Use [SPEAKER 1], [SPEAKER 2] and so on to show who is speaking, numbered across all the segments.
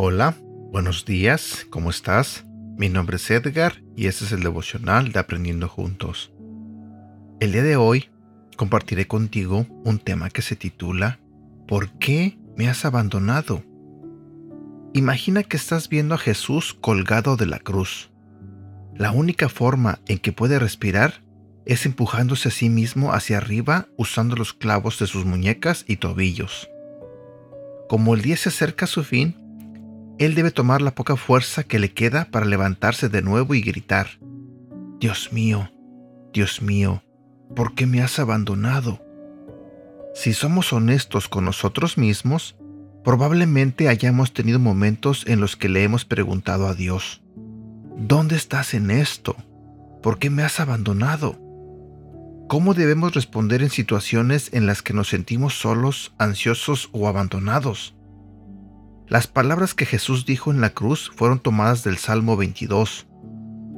[SPEAKER 1] Hola, buenos días, ¿cómo estás? Mi nombre es Edgar y este es el devocional de Aprendiendo Juntos. El día de hoy compartiré contigo un tema que se titula ¿Por qué me has abandonado? Imagina que estás viendo a Jesús colgado de la cruz. La única forma en que puede respirar es empujándose a sí mismo hacia arriba usando los clavos de sus muñecas y tobillos. Como el día se acerca a su fin, él debe tomar la poca fuerza que le queda para levantarse de nuevo y gritar, Dios mío, Dios mío, ¿por qué me has abandonado? Si somos honestos con nosotros mismos, probablemente hayamos tenido momentos en los que le hemos preguntado a Dios, ¿dónde estás en esto? ¿Por qué me has abandonado? ¿Cómo debemos responder en situaciones en las que nos sentimos solos, ansiosos o abandonados? Las palabras que Jesús dijo en la cruz fueron tomadas del Salmo 22,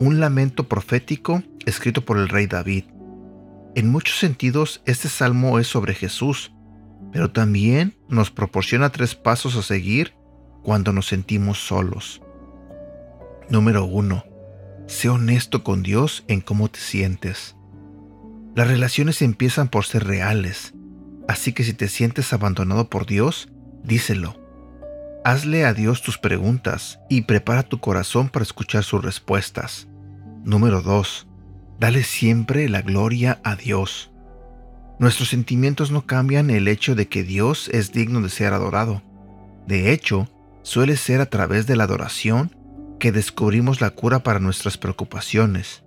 [SPEAKER 1] un lamento profético escrito por el rey David. En muchos sentidos, este salmo es sobre Jesús, pero también nos proporciona tres pasos a seguir cuando nos sentimos solos. Número 1. Sé honesto con Dios en cómo te sientes. Las relaciones empiezan por ser reales, así que si te sientes abandonado por Dios, díselo. Hazle a Dios tus preguntas y prepara tu corazón para escuchar sus respuestas. Número 2. Dale siempre la gloria a Dios. Nuestros sentimientos no cambian el hecho de que Dios es digno de ser adorado. De hecho, suele ser a través de la adoración que descubrimos la cura para nuestras preocupaciones.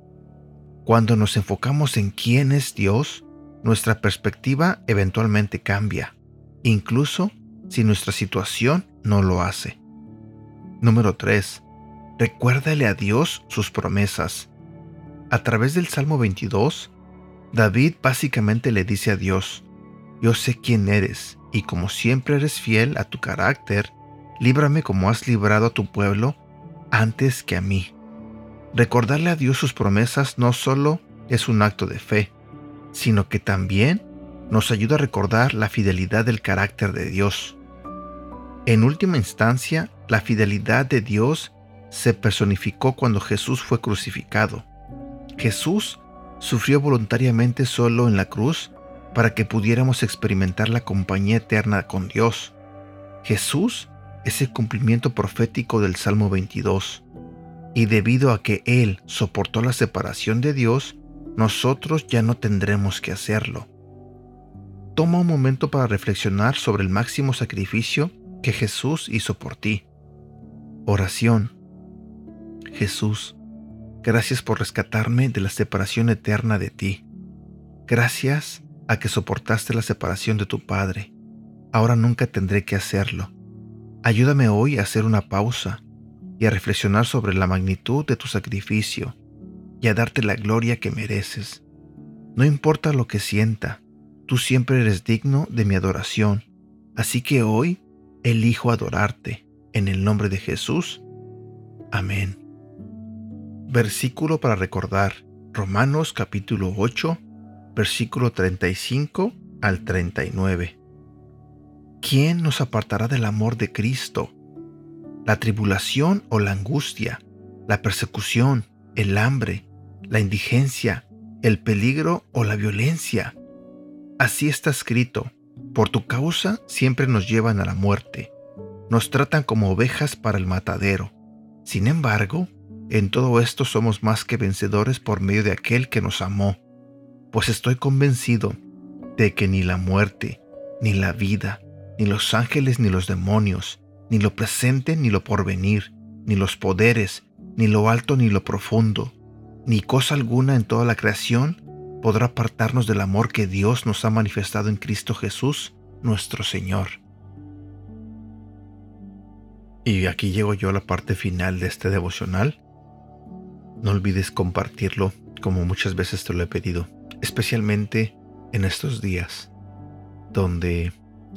[SPEAKER 1] Cuando nos enfocamos en quién es Dios, nuestra perspectiva eventualmente cambia, incluso si nuestra situación no lo hace. Número 3. Recuérdale a Dios sus promesas. A través del Salmo 22, David básicamente le dice a Dios, yo sé quién eres, y como siempre eres fiel a tu carácter, líbrame como has librado a tu pueblo antes que a mí. Recordarle a Dios sus promesas no solo es un acto de fe, sino que también nos ayuda a recordar la fidelidad del carácter de Dios. En última instancia, la fidelidad de Dios se personificó cuando Jesús fue crucificado. Jesús sufrió voluntariamente solo en la cruz para que pudiéramos experimentar la compañía eterna con Dios. Jesús es el cumplimiento profético del Salmo 22. Y debido a que Él soportó la separación de Dios, nosotros ya no tendremos que hacerlo. Toma un momento para reflexionar sobre el máximo sacrificio que Jesús hizo por ti. Oración. Jesús, gracias por rescatarme de la separación eterna de ti. Gracias a que soportaste la separación de tu Padre. Ahora nunca tendré que hacerlo. Ayúdame hoy a hacer una pausa y a reflexionar sobre la magnitud de tu sacrificio y a darte la gloria que mereces. No importa lo que sienta, tú siempre eres digno de mi adoración. Así que hoy elijo adorarte. En el nombre de Jesús. Amén. Versículo para recordar. Romanos capítulo 8, versículo 35 al 39. ¿Quién nos apartará del amor de Cristo? ¿La tribulación o la angustia? ¿La persecución? ¿El hambre? ¿La indigencia? ¿El peligro o la violencia? Así está escrito por tu causa siempre nos llevan a la muerte, nos tratan como ovejas para el matadero. Sin embargo, en todo esto somos más que vencedores por medio de aquel que nos amó, pues estoy convencido de que ni la muerte, ni la vida, ni los ángeles, ni los demonios, ni lo presente, ni lo porvenir, ni los poderes, ni lo alto, ni lo profundo, ni cosa alguna en toda la creación podrá apartarnos del amor que Dios nos ha manifestado en Cristo Jesús, nuestro Señor. Y aquí llego yo a la parte final de este devocional. No olvides compartirlo como muchas veces te lo he pedido, especialmente en estos días donde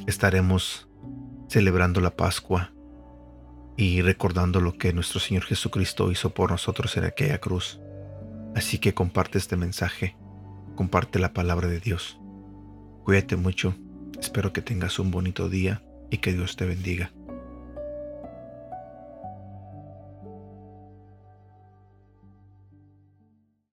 [SPEAKER 1] estaremos celebrando la Pascua y recordando lo que nuestro Señor Jesucristo hizo por nosotros en aquella cruz. Así que comparte este mensaje, comparte la palabra de Dios. Cuídate mucho, espero que tengas un bonito día y que Dios te bendiga.